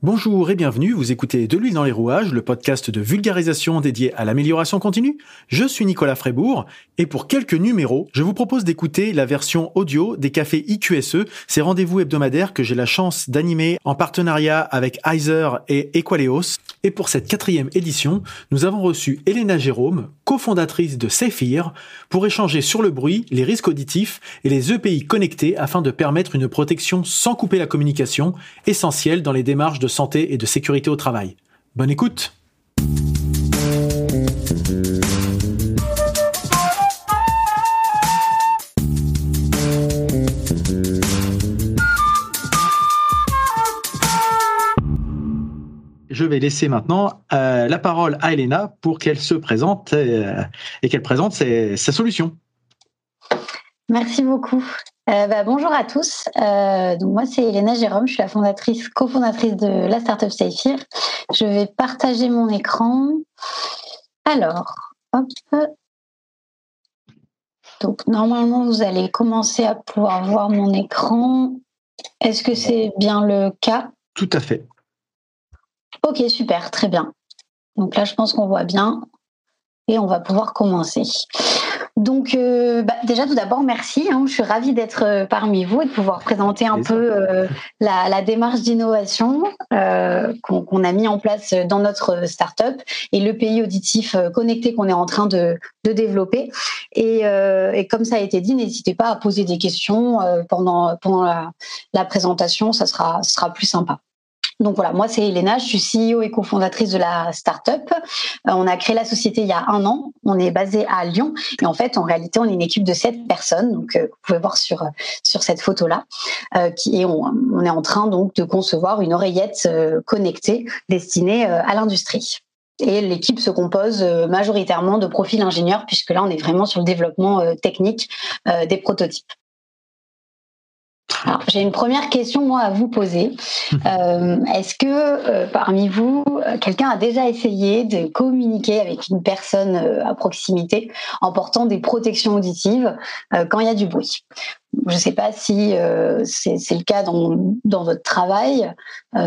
Bonjour et bienvenue, vous écoutez De l'huile dans les rouages, le podcast de vulgarisation dédié à l'amélioration continue. Je suis Nicolas Frébourg et pour quelques numéros, je vous propose d'écouter la version audio des cafés IQSE, ces rendez-vous hebdomadaires que j'ai la chance d'animer en partenariat avec Heiser et Equaleos. Et pour cette quatrième édition, nous avons reçu Elena Jérôme, cofondatrice de Saphir, pour échanger sur le bruit, les risques auditifs et les EPI connectés afin de permettre une protection sans couper la communication, essentielle dans les démarches de santé et de sécurité au travail. Bonne écoute Je vais laisser maintenant euh, la parole à Elena pour qu'elle se présente euh, et qu'elle présente sa solution. Merci beaucoup. Euh, bah, bonjour à tous. Euh, donc moi c'est Elena Jérôme, je suis la fondatrice, cofondatrice de la startup Saphir. Je vais partager mon écran. Alors, hop. Donc normalement vous allez commencer à pouvoir voir mon écran. Est-ce que c'est bien le cas? Tout à fait. Ok, super, très bien. Donc là je pense qu'on voit bien et on va pouvoir commencer. Donc, euh, bah, déjà, tout d'abord, merci. Hein. je suis ravie d'être euh, parmi vous et de pouvoir présenter un peu euh, la, démarche d'innovation qu'on a mis en place dans notre startup et le pays auditif connecté qu'on est en train de, développer. Et, comme ça a été dit, n'hésitez pas à poser des questions pendant, pendant la, la présentation, ça sera, ça sera plus sympa. Donc voilà, moi c'est Elena, je suis CEO et cofondatrice de la startup. Euh, on a créé la société il y a un an. On est basé à Lyon et en fait en réalité on est une équipe de sept personnes. Donc euh, vous pouvez voir sur sur cette photo là, euh, est on, on, est en train donc de concevoir une oreillette connectée destinée à l'industrie. Et l'équipe se compose majoritairement de profils ingénieurs puisque là on est vraiment sur le développement technique des prototypes. Alors, j'ai une première question moi à vous poser. Euh, est-ce que euh, parmi vous, quelqu'un a déjà essayé de communiquer avec une personne euh, à proximité en portant des protections auditives quand il y a du bruit? Je ne sais pas si c'est le cas dans, dans votre travail,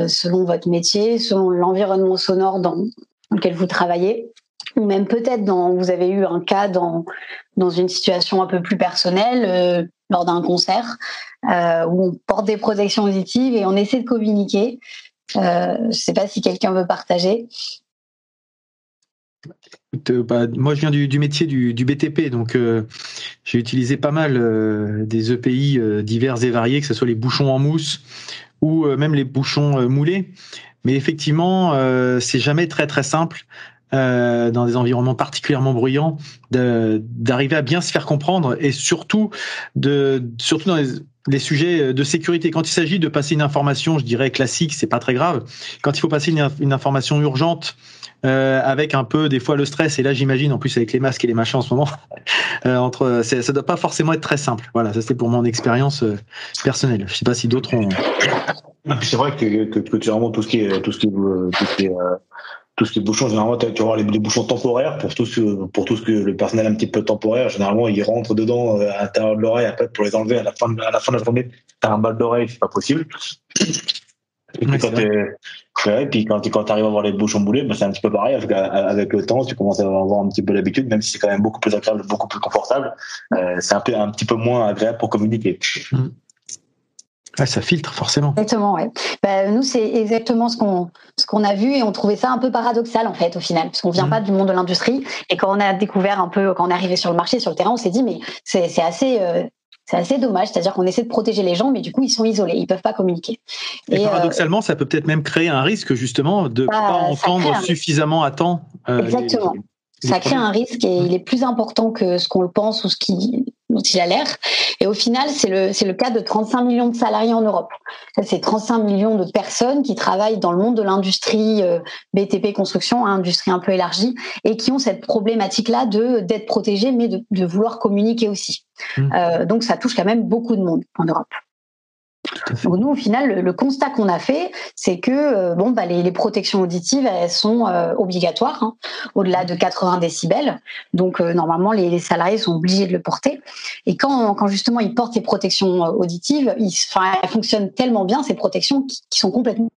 selon votre métier, selon l'environnement sonore dans lequel vous travaillez ou même peut-être dans vous avez eu un cas dans dans une situation un peu plus personnelle lors d'un concert euh, où on porte des protections auditives et on essaie de communiquer. Euh, je ne sais pas si quelqu'un veut partager. Euh, bah, moi, je viens du, métier du, BTP, donc j'ai utilisé pas mal des EPI divers et variés, que ce soit les bouchons en mousse ou même les bouchons moulés. Mais effectivement, c'est jamais très très simple euh, dans des environnements particulièrement bruyants, d'arriver à bien se faire comprendre et surtout de surtout dans les, sujets de sécurité. Quand il s'agit de passer une information, je dirais classique, c'est pas très grave. Quand il faut passer une, information urgente. Euh, avec un peu des fois le stress et là j'imagine en plus avec les masques et les machins en ce moment euh, entre ça doit pas forcément être très simple voilà ça c'était pour mon expérience euh, personnelle je sais pas si d'autres ont c'est vrai que, que, que, tout ce qui est tout ce qui est, tout ce qui est tout ce qui est bouchons, généralement, tu vas avoir les, bouchons temporaires pour tout, ce, pour tout ce que le personnel un petit peu temporaire. Généralement, ils rentrent dedans euh, à l'intérieur de l'oreille. Après, pour les enlever à la fin de, à la, fin de la journée, tu as un mal d'oreille, c'est pas possible. Et puis, quand, ouais, puis quand, quand tu arrives à avoir les bouchons boulés, bah, c'est un petit peu pareil. Avec, avec, le temps, tu commences à avoir un petit peu l'habitude, même si c'est quand même beaucoup plus agréable, beaucoup plus confortable. Euh, c'est un, peu, un petit peu moins agréable pour communiquer. Mmh ça filtre forcément. Exactement, ouais. Bah, nous, c'est exactement ce qu'on ce qu'on a vu et on trouvait ça un peu paradoxal en fait au final, parce qu'on vient mmh. pas du monde de l'industrie et quand on a découvert un peu, quand on est arrivé sur le marché, sur le terrain, on s'est dit mais c'est assez euh, c'est assez dommage, c'est-à-dire qu'on essaie de protéger les gens, mais du coup, ils sont isolés, ils peuvent pas communiquer. Et, euh, paradoxalement, ça peut peut-être même créer un risque, justement, de ne bah, pas entendre suffisamment à temps. Euh, Exactement. ça crée un risque et il est plus important que ce qu'on le pense ou ce qui dont il a l'air. Et au final, c'est le, c'est le cas de 35 millions de salariés en Europe. C'est 35 millions de personnes qui travaillent dans le monde de l'industrie euh, BTP construction, hein, industrie un peu élargie, et qui ont cette problématique-là de d'être protégés, mais de, de vouloir communiquer aussi. Mmh. Euh, donc ça touche quand même beaucoup de monde en Europe. Donc nous, au final, le, constat qu'on a fait, c'est que euh, bon, bah, les, protections auditives, elles sont euh, obligatoires, hein, au-delà de 80 décibels. Donc euh, normalement, les, salariés sont obligés de le porter. Et quand, quand justement ils portent ces protections auditives, ils, elles fonctionnent tellement bien ces protections qui, sont complètement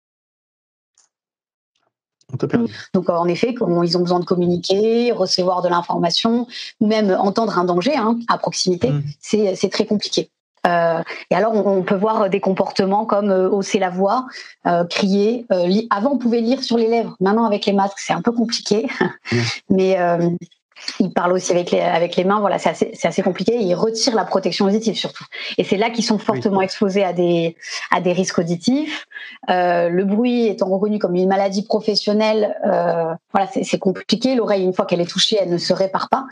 Donc en effet, ils ont besoin de communiquer, recevoir de l'information, ou même entendre un danger hein, à proximité, mm. c'est très compliqué. Euh, et alors, on, peut voir des comportements comme euh, hausser la voix, euh, crier. avant, on pouvait lire sur les lèvres. Maintenant, avec les masques, c'est un peu compliqué. Mais il parle aussi avec les, avec les mains, voilà, c'est assez, assez, compliqué. Il retire la protection auditive surtout. Et c'est là qu'ils sont fortement exposés à des, à des risques auditifs. Euh, le bruit étant reconnu comme une maladie professionnelle, euh, voilà, c'est compliqué. L'oreille, une fois qu'elle est touchée, elle ne se répare pas.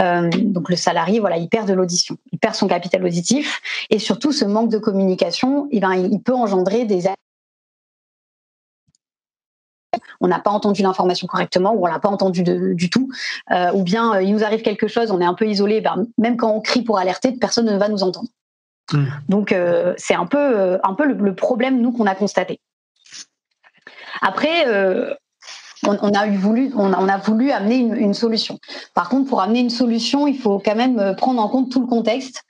Euh, donc le salarié, voilà, il perd de l'audition, il perd son capital auditif, et surtout ce manque de communication, eh ben, il peut engendrer des on n'a pas entendu l'information correctement ou on l'a pas entendu du tout, euh, ou bien euh, il nous arrive quelque chose, on est un peu isolé, ben, même quand on crie pour alerter, personne ne va nous entendre. Hmm. Donc euh, c'est un peu, un peu le, problème nous qu'on a constaté. Après, on, a voulu, on a, voulu amener une, solution. Par contre, pour amener une solution, il faut quand même prendre en compte tout le contexte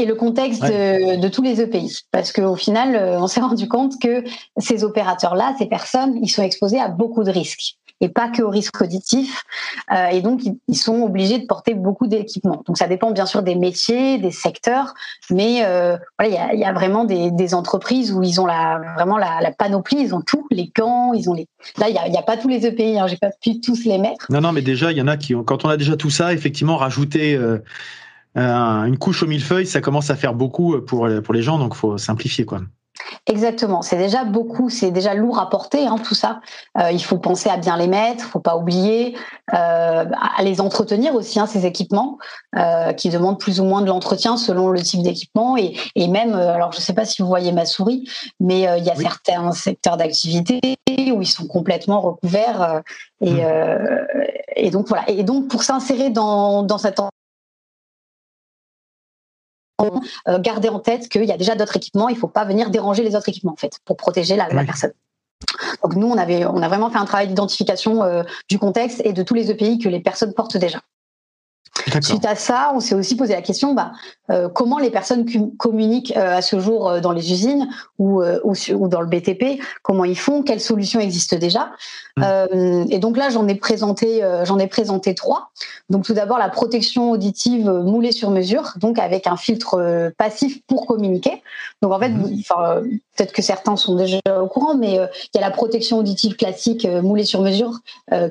et le contexte de, tous les EPI. Parce qu'au final, euh, on s'est rendu compte que ces opérateurs-là, ces personnes, ils sont exposés à beaucoup de risques et pas que aux risques auditifs. Euh, et donc, ils sont obligés de porter beaucoup d'équipements. Donc, ça dépend bien sûr des métiers, des secteurs, mais euh, voilà, il y a, vraiment des, entreprises où ils ont la, vraiment la, panoplie, ils ont tout, les gants, ils ont les. Là, il n'y a, pas tous les EPI, hein, j'ai pas pu tous les mettre. Non, non, mais déjà, il y en a qui, quand on a déjà tout ça, effectivement, rajouter. Euh, une couche au millefeuille, ça commence à faire beaucoup pour, pour les gens, donc faut simplifier quoi. Exactement, c'est déjà beaucoup, c'est déjà lourd à porter hein, tout ça. Euh, il faut penser à bien les mettre, faut pas oublier, euh, à les entretenir aussi hein, ces équipements qui demandent plus ou moins de l'entretien selon le type d'équipement et, et, même, alors je sais pas si vous voyez ma souris, mais il y a certains secteurs d'activité où ils sont complètement recouverts et, mmh. et donc voilà. Et donc pour s'insérer dans, dans cette euh, garder en tête qu'il y a déjà d'autres équipements, il ne faut pas venir déranger les autres équipements en fait pour protéger la, personne. Donc nous, on avait, on a vraiment fait un travail d'identification euh, du contexte et de tous les EPI que les personnes portent déjà. Suite à ça, on s'est aussi posé la question bah, euh, comment les personnes communiquent euh, à ce jour euh, dans les usines ou, ou, dans le BTP, comment ils font, quelles solutions existent déjà. Mmh. et donc là, j'en ai présenté, j'en ai présenté trois. Donc tout d'abord la protection auditive moulée sur mesure, donc avec un filtre passif pour communiquer. Donc en fait, mmh. peut-être que certains sont déjà au courant, mais il y a la protection auditive classique moulée sur mesure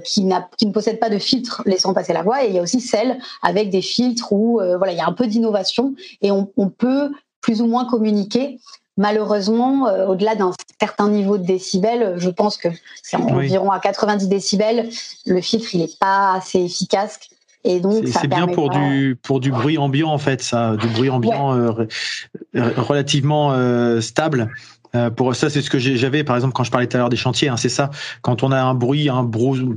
qui, qui ne possède pas de filtre laissant passer la voix, et il y a aussi celle avec des filtres où euh, voilà, il y a un peu d'innovation et on, peut plus ou moins communiquer. Malheureusement, euh, au-delà d'un certain niveau de décibels, je pense que c'est environ à 90 décibels, le filtre il n'est pas assez efficace. Et donc, c'est bien pour du pour du bruit ambiant en fait, ça, du bruit ambiant euh, relativement stable. pour ça, c'est ce que j'avais par exemple quand je parlais tout à l'heure des chantiers. Hein, c'est ça. Quand on a un bruit, un bruit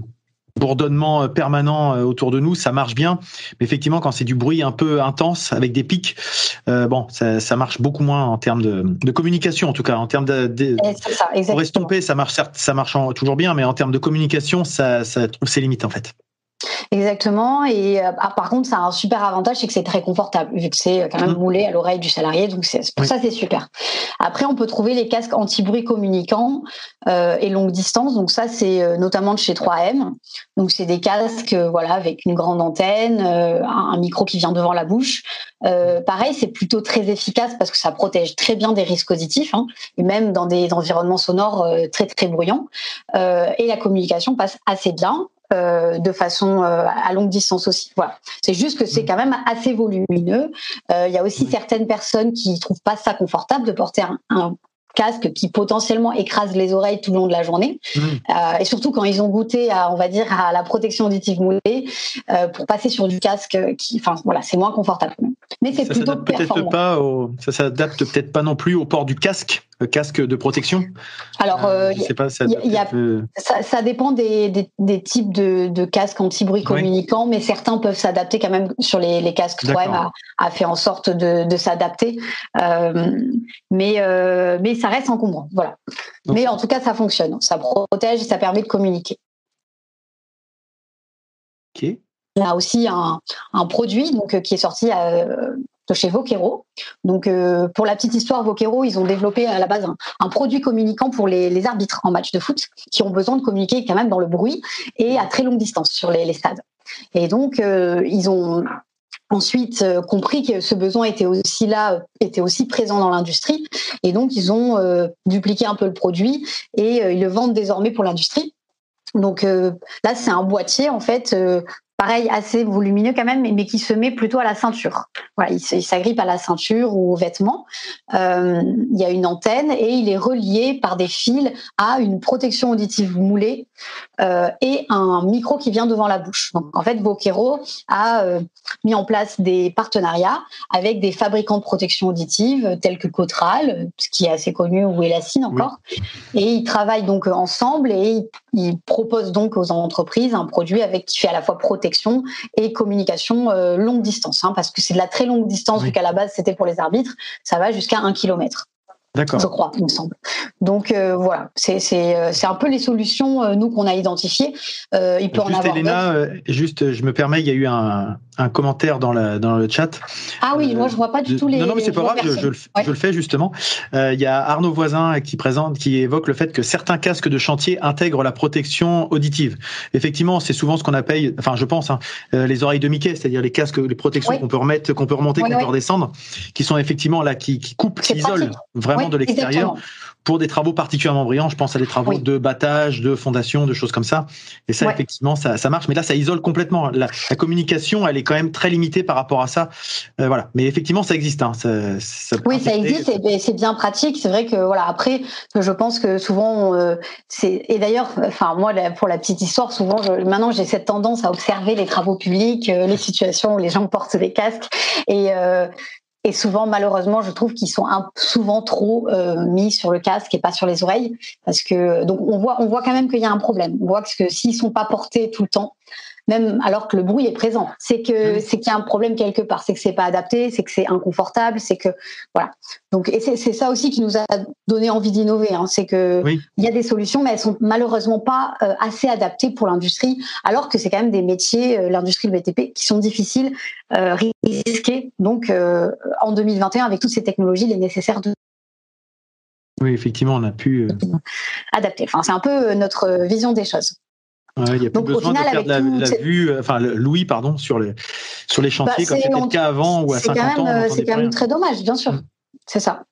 bourdonnement euh, permanent euh, autour de nous, ça marche bien. Mais effectivement, quand c'est du bruit un peu intense avec des pics, euh, bon, ça, ça, marche beaucoup moins en termes de, de, communication, en tout cas, en termes de, de ça, pour estomper, ça marche certes, ça marche toujours bien, mais en termes de communication, ça, ça trouve ses limites en fait. Exactement. Et euh, ah, par contre, ça a un super avantage, c'est que c'est très confortable, vu que c'est quand même mhm. moulé à l'oreille du salarié. Donc pour ça, c'est super. Après, on peut trouver les casques anti-bruit communicants euh, et longue distance. Donc ça, c'est euh, notamment de chez 3M. Donc c'est des casques, voilà, avec une grande antenne, un, micro qui vient devant la bouche. pareil, c'est plutôt très efficace parce que ça protège très bien des risques auditifs, hein, et même dans des environnements sonores très très bruyants. et la communication passe assez bien. Euh, de façon euh, à longue distance aussi. Voilà. C'est juste que c'est mm. quand même assez volumineux. Euh, il y a aussi certaines personnes qui trouvent pas ça confortable de porter un, casque qui potentiellement écrase les oreilles tout le long de la journée. Mm. et surtout quand ils ont goûté à, on va dire, à la protection auditive moulée, pour passer sur du casque qui, enfin voilà, c'est moins confortable. Mais c'est plutôt performant. Pas ça s'adapte peut-être pas non plus au port du casque casque de protection Alors, euh, pas, ça, ça, dépend des, des, types de, de casques anti-bruit communicants, mais certains peuvent s'adapter quand même sur les, les casques. 3M a, fait en sorte de, de s'adapter, euh, mais, euh, mais ça reste encombrant. Voilà. Mais en tout cas, ça fonctionne. Ça protège et ça permet de communiquer. Ok. On a aussi un, produit donc, qui est sorti de chez Vokero. Donc, pour la petite histoire, Vokero, ils ont développé à la base un, produit communicant pour les, arbitres en match de foot qui ont besoin de communiquer quand même dans le bruit et à très longue distance sur les, stades. Et donc, ils ont ensuite compris que ce besoin était aussi là, était aussi présent dans l'industrie. Et donc, ils ont dupliqué un peu le produit et ils le vendent désormais pour l'industrie. Donc là, c'est un boîtier en fait pareil, assez volumineux quand même, mais qui se met plutôt à la ceinture. Voilà, il s'agrippe à la ceinture ou aux vêtements. Euh, il y a une antenne et il est relié par des fils à une protection auditive moulée euh, et un micro qui vient devant la bouche. Donc en fait, Boquero a euh, mis en place des partenariats avec des fabricants de protection auditive tels que Cotral, ce qui est assez connu, ou Elacine encore. Et ils travaillent donc ensemble et ils, proposent donc aux entreprises un produit avec qui fait à la fois protection et communication euh, longue distance, hein, parce que c'est de la très longue distance, vu qu'à la base c'était pour les arbitres, ça va jusqu'à un kilomètre. D'accord. Je crois, il me semble. Donc euh, voilà, c'est euh, c'est un peu les solutions nous qu'on a identifiées. il peut en avoir. Elena, juste, je me permets, il y a eu un, un commentaire dans, la, dans le chat. Ah oui, moi je vois pas du tout les. Non, non, mais c'est pas grave, je, je, le, je, le, fais justement. Il y a Arnaud Voisin qui présente, qui évoque le fait que certains casques de chantier intègrent la protection auditive. Effectivement, c'est souvent ce qu'on appelle, enfin je pense, hein, les oreilles de Mickey, c'est-à-dire les casques, les protections qu'on peut remettre, qu'on peut remonter, qu'on peut redescendre, qui sont effectivement là, qui, qui coupent, qui isolent vraiment de l'extérieur pour des travaux particulièrement brillants. Je pense à des travaux de battage, de fondation, de choses comme ça. Et ça, effectivement, ça, ça, marche. Mais là, ça isole complètement. La, communication, elle est quand même très limitée par rapport à ça. Euh, voilà. Mais effectivement, ça existe. Hein. Ça, oui, ça existe et c'est bien pratique. C'est vrai que voilà. Après, je pense que souvent, euh, c'est et d'ailleurs, enfin moi, pour la petite histoire, souvent, je, maintenant, j'ai cette tendance à observer les travaux publics, euh, les situations où les gens portent des casques et et souvent, malheureusement, je trouve qu'ils sont souvent trop euh, mis sur le casque et pas sur les oreilles, parce que donc on voit, on voit quand même qu'il y a un problème. On voit que s'ils sont pas portés tout le temps, même alors que le bruit est présent. C'est que c'est qu'il y a un problème quelque part, c'est que c'est pas adapté, c'est que c'est inconfortable, c'est que voilà. Donc et c'est ça aussi qui nous a donné envie d'innover. Hein. c'est que il y a des solutions, mais elles sont malheureusement pas euh, assez adaptées pour l'industrie, alors que c'est quand même des métiers, euh, l'industrie du BTP, qui sont difficiles, euh, risqués. Donc en 2021, avec toutes ces technologies, il est nécessaire de oui, effectivement, on a pu adapter. Enfin, c'est un peu notre vision des choses il n'y a plus besoin de faire de la, vue, euh, enfin Louis, pardon, sur les sur les chantiers bah, comme c'était le cas avant ou à 50 ans. Euh, c'est quand même très dommage, bien sûr. Mm. C'est ça.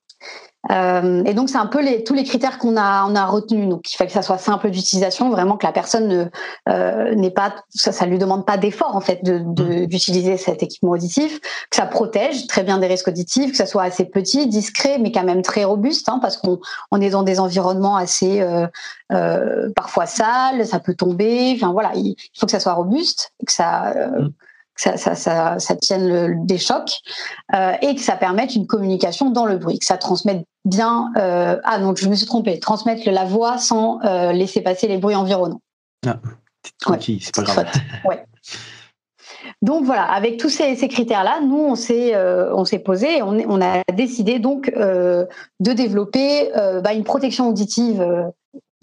Euh, et donc c'est un peu les, tous les critères qu'on a on a retenus. Donc il faut que ça soit simple d'utilisation, vraiment que la personne ne euh, n'est pas ça ça lui demande pas d'effort en fait de mmh. d'utiliser cet équipement auditif, que ça protège très bien des risques auditifs, que ça soit assez petit, discret, mais quand même très robuste, hein, parce qu'on on est dans des environnements assez euh, euh, parfois sales, ça peut tomber. Enfin voilà, il faut que ça soit robuste, que ça mmh ça, ça, ça, ça tienne le, des chocs euh, et que ça permette une communication dans le bruit, que ça transmette bien. Euh, ah donc je me suis trompée, transmettre la voix sans euh, laisser passer les bruits environnants. Ah, c'est pas grave. Ouais. Donc voilà, avec tous ces, ces critères-là, nous on s'est on s'est posé, et on, on, a décidé donc de développer bah, une protection auditive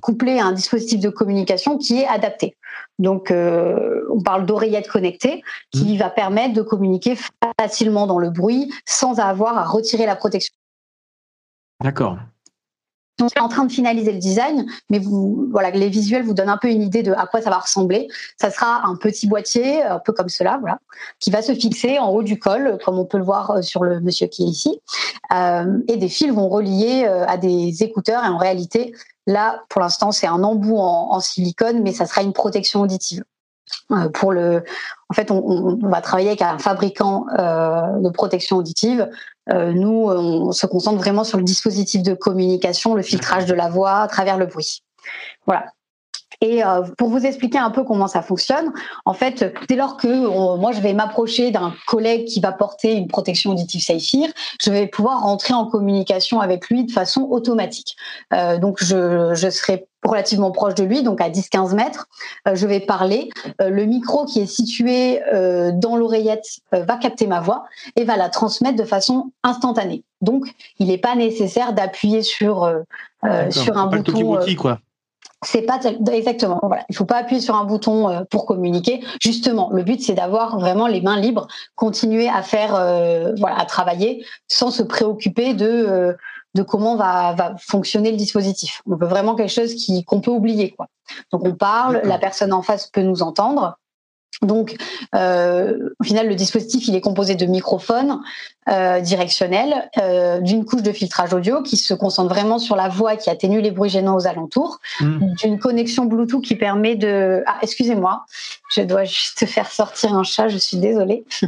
couplée à un dispositif de communication qui est adapté. Donc, euh, on parle d'oreillette connectée qui mmh. va permettre de communiquer facilement dans le bruit sans avoir à retirer la protection. D'accord. On est en train de finaliser le design, mais voilà, les visuels vous donnent un peu une idée de à quoi ça va ressembler. Ça sera un petit boîtier, un peu comme cela, voilà, qui va se fixer en haut du col, comme on peut le voir euh, sur le monsieur qui est ici. Euh, et des fils vont relier à des écouteurs. Et en réalité, Là, pour l'instant, c'est un embout en, silicone, mais ça sera une protection auditive. Euh, pour le, en fait, on, va travailler avec un fabricant euh, de protection auditive. Euh, nous, on se concentre vraiment sur le dispositif de communication, le filtrage de la voix à travers le bruit. Voilà. Et euh, pour vous expliquer un peu comment ça fonctionne, en fait, dès lors que moi je vais m'approcher d'un collègue qui va porter une protection auditive Saphir, je vais pouvoir rentrer en communication avec lui de façon automatique. Euh, donc je, je serai relativement proche de lui, donc à 10-15 mètres. Euh, je vais parler. Euh, le micro qui est situé euh, dans l'oreillette va capter ma voix et va la transmettre de façon instantanée. Donc, il n'est pas nécessaire d'appuyer sur sur un bouton. quoi. c'est pas exactement. Voilà, il faut pas appuyer sur un bouton pour communiquer. Justement, le but c'est d'avoir vraiment les mains libres, continuer à faire, voilà, à travailler sans se préoccuper de de comment va, va fonctionner le dispositif. On veut vraiment quelque chose qui qu'on peut oublier quoi. Donc on parle, la personne en face peut nous entendre, donc, euh, au final, le dispositif, il est composé de microphones euh, directionnels, euh, d'une couche de filtrage audio qui se concentre vraiment sur la voix qui atténue les bruits gênants aux alentours, mmh. d'une connexion Bluetooth qui permet de... Ah, excusez-moi, je dois juste faire sortir un chat, je suis désolée.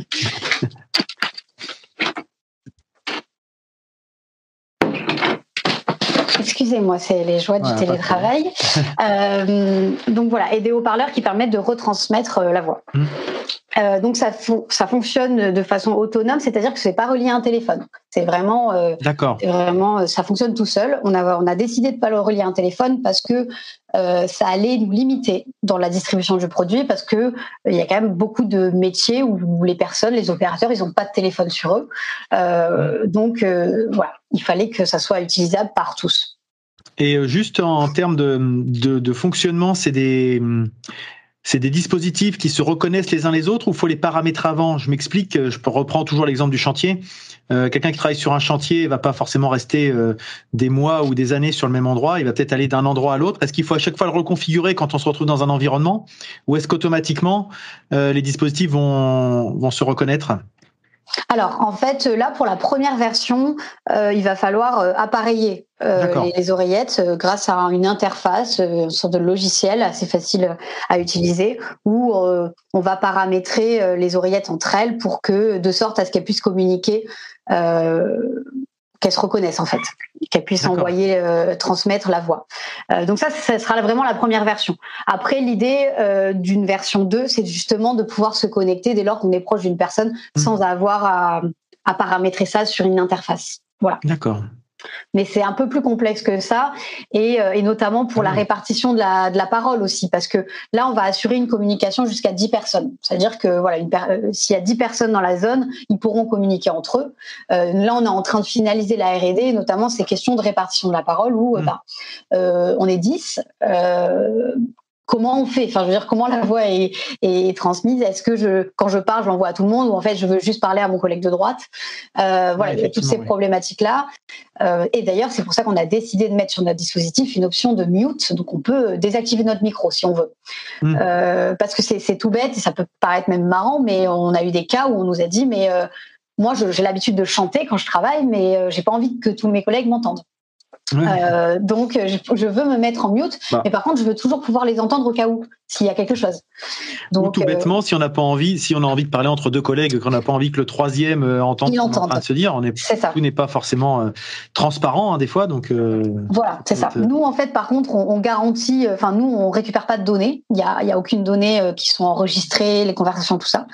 Excusez-moi, c'est les joies du télétravail. Euh, donc voilà, et des haut-parleurs qui permettent de retransmettre euh, la voix. Mmh. Euh, donc ça, ça fonctionne de façon autonome, c'est-à-dire que c'est pas relié à un téléphone. C'est vraiment, d'accord. Vraiment, ça fonctionne tout seul. On a, on a décidé de pas le relier à un téléphone parce que ça allait nous limiter dans la distribution du produit, parce que il y a quand même beaucoup de métiers où les personnes, les opérateurs, ils ont pas de téléphone sur eux. Donc voilà, il fallait que ça soit utilisable par tous. Et euh, juste en termes de, de, fonctionnement, c'est des, c'est des dispositifs qui se reconnaissent les uns les autres ou faut les paramétrer avant? Je m'explique, je reprends toujours l'exemple du chantier. Euh, quelqu'un qui travaille sur un chantier va pas forcément rester euh, des mois ou des années sur le même endroit. Il va peut-être aller d'un endroit à l'autre. Est-ce qu'il faut à chaque fois le reconfigurer quand on se retrouve dans un environnement? Ou est-ce qu'automatiquement les dispositifs vont se reconnaître? Alors, en fait, là, pour la première version, euh, il va falloir euh, appareiller euh, les, oreillettes grâce à une interface, une sorte de logiciel assez facile à utiliser, où on va paramétrer les oreillettes entre elles pour que, de sorte à ce qu'elles puissent communiquer qu'elle se reconnaisse en fait, qu'elle puisse envoyer, euh, transmettre la voix. Euh, donc ça, ça sera vraiment la première version. Après, l'idée euh, d'une version 2, c'est justement de pouvoir se connecter dès lors qu'on est proche d'une personne mmh. sans avoir à, à paramétrer ça sur une interface. Voilà. D'accord. Mais c'est un peu plus complexe que ça, et, euh, et notamment pour la répartition de la, de la, parole aussi, parce que là, on va assurer une communication jusqu'à 10 personnes. C'est-à-dire que voilà, euh, s'il y a 10 personnes dans la zone, ils pourront communiquer entre eux. Euh, là, on est en train de finaliser la R&D, notamment ces questions de répartition de la parole, où mmh. bah, on est 10 comment on fait Enfin, je veux dire, comment la voix est, transmise Est-ce que je, quand je parle, je l'envoie à tout le monde ou en fait, je veux juste parler à mon collègue de droite? Euh, Voilà, il y a toutes ces problématiques-là. Euh, et d'ailleurs, c'est pour ça qu'on a décidé de mettre sur notre dispositif une option de mute, donc on peut désactiver notre micro si on veut, hmm. euh, parce que c'est tout bête et ça peut paraître même marrant, mais on a eu des cas où on nous a dit, mais moi, j'ai l'habitude de chanter quand je travaille, mais j'ai pas envie que tous mes collègues m'entendent. Euh, donc, je, veux me mettre en mute, bah. mais par contre, je veux toujours pouvoir les entendre au cas où, s'il y a quelque chose. Donc, tout bêtement, euh, si on n'a pas envie, si on a envie de parler entre deux collègues, qu'on n'a pas envie que le troisième euh, entende ce qu'on est en train de se dire, on est, tout n'est pas forcément transparent hein, des fois. Donc, voilà, c'est ça. Nous, en fait, par contre, on, garantit, enfin, nous, on récupère pas de données. Il y a, y a aucune donnée qui sont enregistrées, les conversations, tout ça.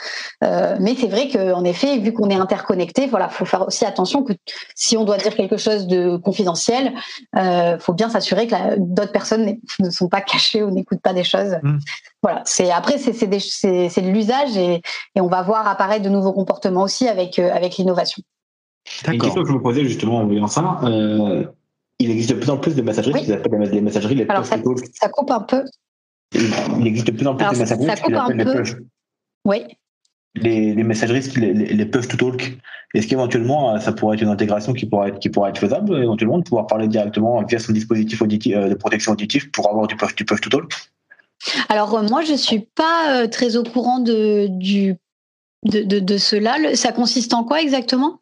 mais c'est vrai qu'en effet, vu qu'on est interconnecté, voilà, faut faire aussi attention que si on doit dire quelque chose de confidentiel, il euh, faut bien s'assurer que d'autres personnes ne sont pas cachées ou n'écoutent pas des choses. Mm. Voilà. C'est après c'est de l'usage et, on va voir apparaître de nouveaux comportements aussi avec euh, avec l'innovation. Une question que je me posais justement en voyant ça. Euh, il existe de plus en plus de messageries qui s'appellent les messageries les Alors ça, ça, coupe un peu. Il existe de plus en plus de messageries qui s'appellent les push. Oui les, messageries, les, les, to talk, est-ce qu'éventuellement euh, ça pourrait être une intégration qui pourrait être, qui pourrait être faisable, éventuellement, de pouvoir parler directement via son dispositif euh, de protection auditive pour avoir du push, du push to talk? Alors euh, moi je suis pas très au courant de, du de, de, de, cela. Ça consiste en quoi exactement?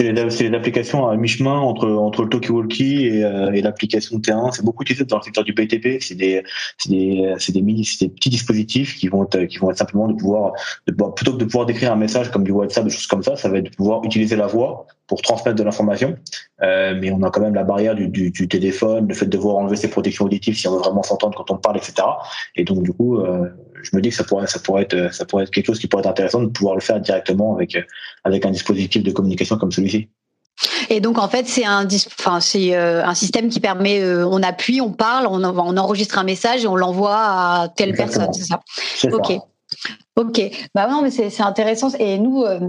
C'est une application à mi-chemin entre, entre le talkie-walkie et, euh, et l'application T1. C'est beaucoup utilisé dans le secteur du BTP. C'est des, des, des, des petits dispositifs qui vont être, qui vont être simplement de pouvoir, de, plutôt que de pouvoir décrire un message comme du WhatsApp, des choses comme ça, ça va être de pouvoir utiliser la voix pour transmettre de l'information. Euh, mais on a quand même la barrière du, du, du, téléphone, le fait de devoir enlever ses protections auditives si on veut vraiment s'entendre quand on parle, etc. Et donc, du coup, euh, je me dis que ça pourrait, ça pourrait être, ça pourrait être quelque chose qui pourrait être intéressant de pouvoir le faire directement avec, avec un dispositif de communication comme celui-ci. Et donc en fait c'est un, enfin c'est euh, un système qui permet, euh, on appuie, on parle, on, on enregistre un message et on l'envoie à telle personne, c'est ça. Ok, ok. Bah non mais c'est intéressant et nous. Euh,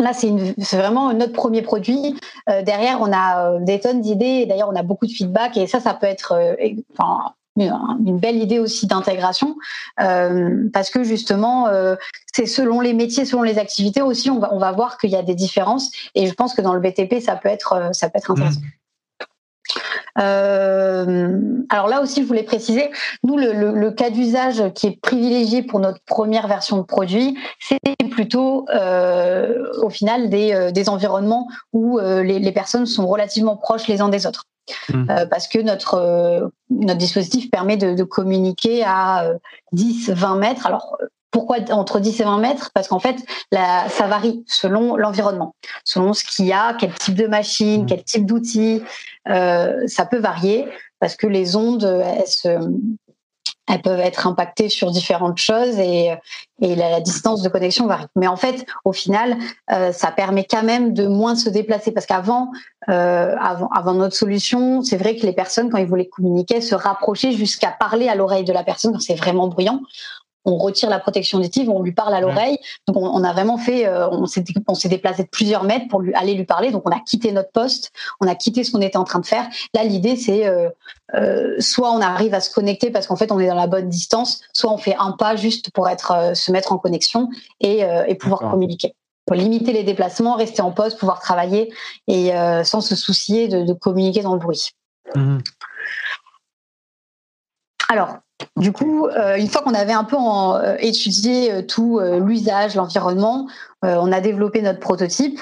là, c'est vraiment notre premier produit. derrière, on a des tonnes d'idées. D'ailleurs, on a beaucoup de feedback et ça, ça peut être, enfin, une belle idée aussi d'intégration parce que justement c'est selon les métiers, selon les activités aussi, on va, on va voir qu'il y a des différences et je pense que dans le BTP ça peut être ça peut être intéressant. Mmh. Euh, alors là aussi, je voulais préciser, nous, le, cas d'usage qui est privilégié pour notre première version de produit, c'est plutôt euh, au final des, euh, des environnements où les, les, personnes sont relativement proches les uns des autres. Mmh. parce que notre, notre dispositif permet de, de communiquer à 10, 20 mètres. Alors, pourquoi entre 10 et 20 mètres? Parce qu'en fait, ça varie selon l'environnement, selon ce qu'il y a, quel type de machine, mmh. quel type d'outils. Euh, ça peut varier parce que les ondes, elles, peuvent être impactées sur différentes choses et, la, distance de connexion varie. Mais en fait, au final, euh, ça permet quand même de moins se déplacer parce qu'avant, euh, avant notre solution, c'est vrai que les personnes, quand ils voulaient communiquer, se rapprochaient jusqu'à parler à l'oreille de la personne quand c'est vraiment bruyant on retire la protection auditive, on lui parle à l'oreille. Donc on, a vraiment fait, euh, on s'est déplacé de plusieurs mètres pour lui aller lui parler. Donc on a quitté notre poste, on a quitté ce qu'on était en train de faire. Là l'idée c'est euh, euh, soit on arrive à se connecter parce qu'en fait on est dans la bonne distance, soit on fait un pas juste pour être se mettre en connexion et, et pouvoir communiquer. Pour limiter les déplacements, rester en poste, pouvoir travailler et sans se soucier de, communiquer dans le bruit. Mmh. Alors, du coup, euh, une fois qu'on avait un peu euh, étudié euh, tout l'usage, l'environnement, on a développé notre prototype